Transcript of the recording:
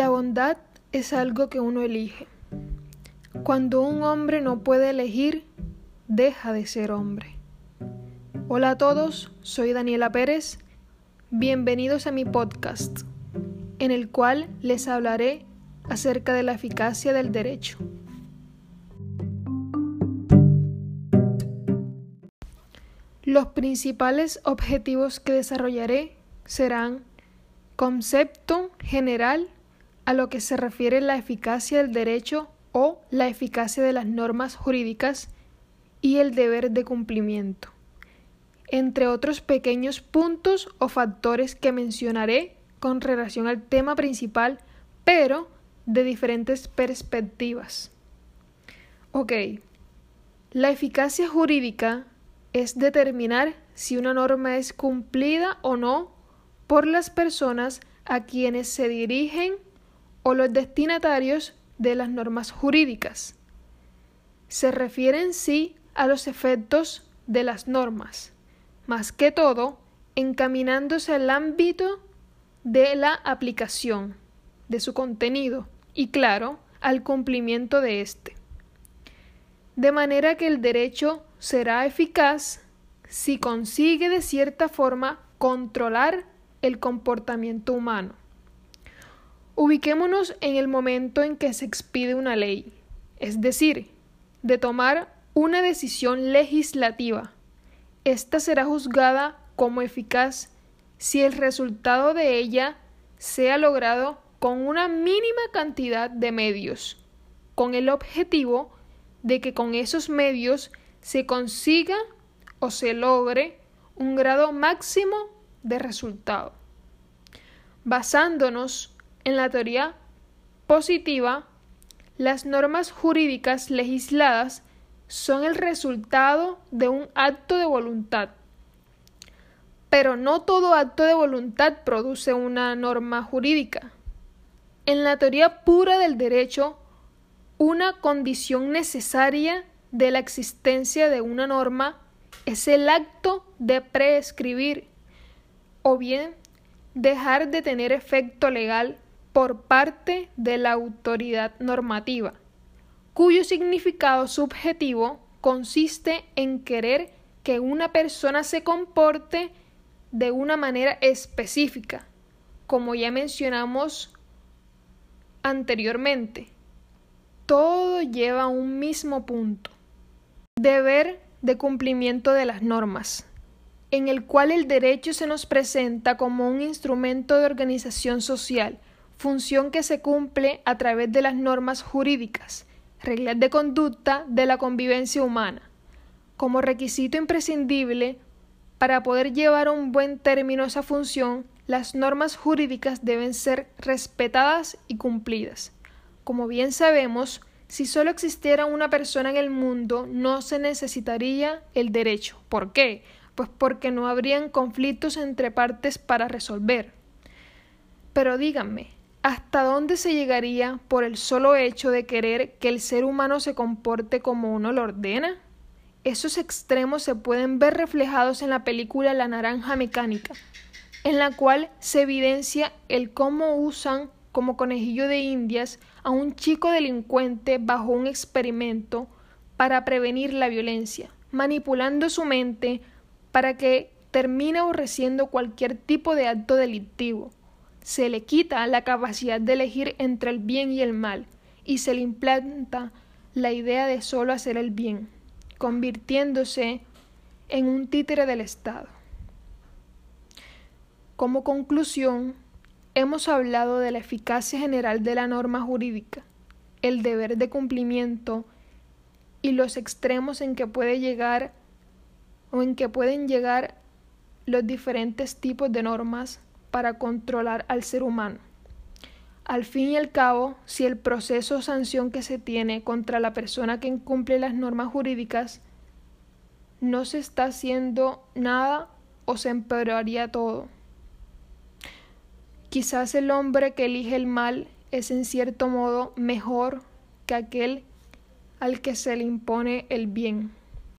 La bondad es algo que uno elige. Cuando un hombre no puede elegir, deja de ser hombre. Hola a todos, soy Daniela Pérez. Bienvenidos a mi podcast, en el cual les hablaré acerca de la eficacia del derecho. Los principales objetivos que desarrollaré serán concepto general a lo que se refiere la eficacia del derecho o la eficacia de las normas jurídicas y el deber de cumplimiento, entre otros pequeños puntos o factores que mencionaré con relación al tema principal, pero de diferentes perspectivas. Ok, la eficacia jurídica es determinar si una norma es cumplida o no por las personas a quienes se dirigen o los destinatarios de las normas jurídicas. Se refiere en sí a los efectos de las normas, más que todo encaminándose al ámbito de la aplicación de su contenido y, claro, al cumplimiento de éste. De manera que el derecho será eficaz si consigue de cierta forma controlar el comportamiento humano. Ubiquémonos en el momento en que se expide una ley, es decir, de tomar una decisión legislativa. Esta será juzgada como eficaz si el resultado de ella sea logrado con una mínima cantidad de medios, con el objetivo de que con esos medios se consiga o se logre un grado máximo de resultado. Basándonos en la teoría positiva, las normas jurídicas legisladas son el resultado de un acto de voluntad. Pero no todo acto de voluntad produce una norma jurídica. En la teoría pura del derecho, una condición necesaria de la existencia de una norma es el acto de prescribir o bien dejar de tener efecto legal por parte de la autoridad normativa, cuyo significado subjetivo consiste en querer que una persona se comporte de una manera específica, como ya mencionamos anteriormente. Todo lleva a un mismo punto. Deber de cumplimiento de las normas, en el cual el derecho se nos presenta como un instrumento de organización social, función que se cumple a través de las normas jurídicas, reglas de conducta de la convivencia humana, como requisito imprescindible para poder llevar a un buen término esa función, las normas jurídicas deben ser respetadas y cumplidas. Como bien sabemos, si solo existiera una persona en el mundo, no se necesitaría el derecho. ¿Por qué? Pues porque no habrían conflictos entre partes para resolver. Pero díganme, ¿hasta dónde se llegaría por el solo hecho de querer que el ser humano se comporte como uno lo ordena? Esos extremos se pueden ver reflejados en la película La Naranja Mecánica, en la cual se evidencia el cómo usan como conejillo de indias a un chico delincuente bajo un experimento para prevenir la violencia, manipulando su mente para que termine aborreciendo cualquier tipo de acto delictivo. Se le quita la capacidad de elegir entre el bien y el mal y se le implanta la idea de solo hacer el bien, convirtiéndose en un títere del Estado. Como conclusión, Hemos hablado de la eficacia general de la norma jurídica, el deber de cumplimiento y los extremos en que puede llegar o en que pueden llegar los diferentes tipos de normas para controlar al ser humano. Al fin y al cabo, si el proceso o sanción que se tiene contra la persona que incumple las normas jurídicas no se está haciendo nada o se empeoraría todo. Quizás el hombre que elige el mal es en cierto modo mejor que aquel al que se le impone el bien.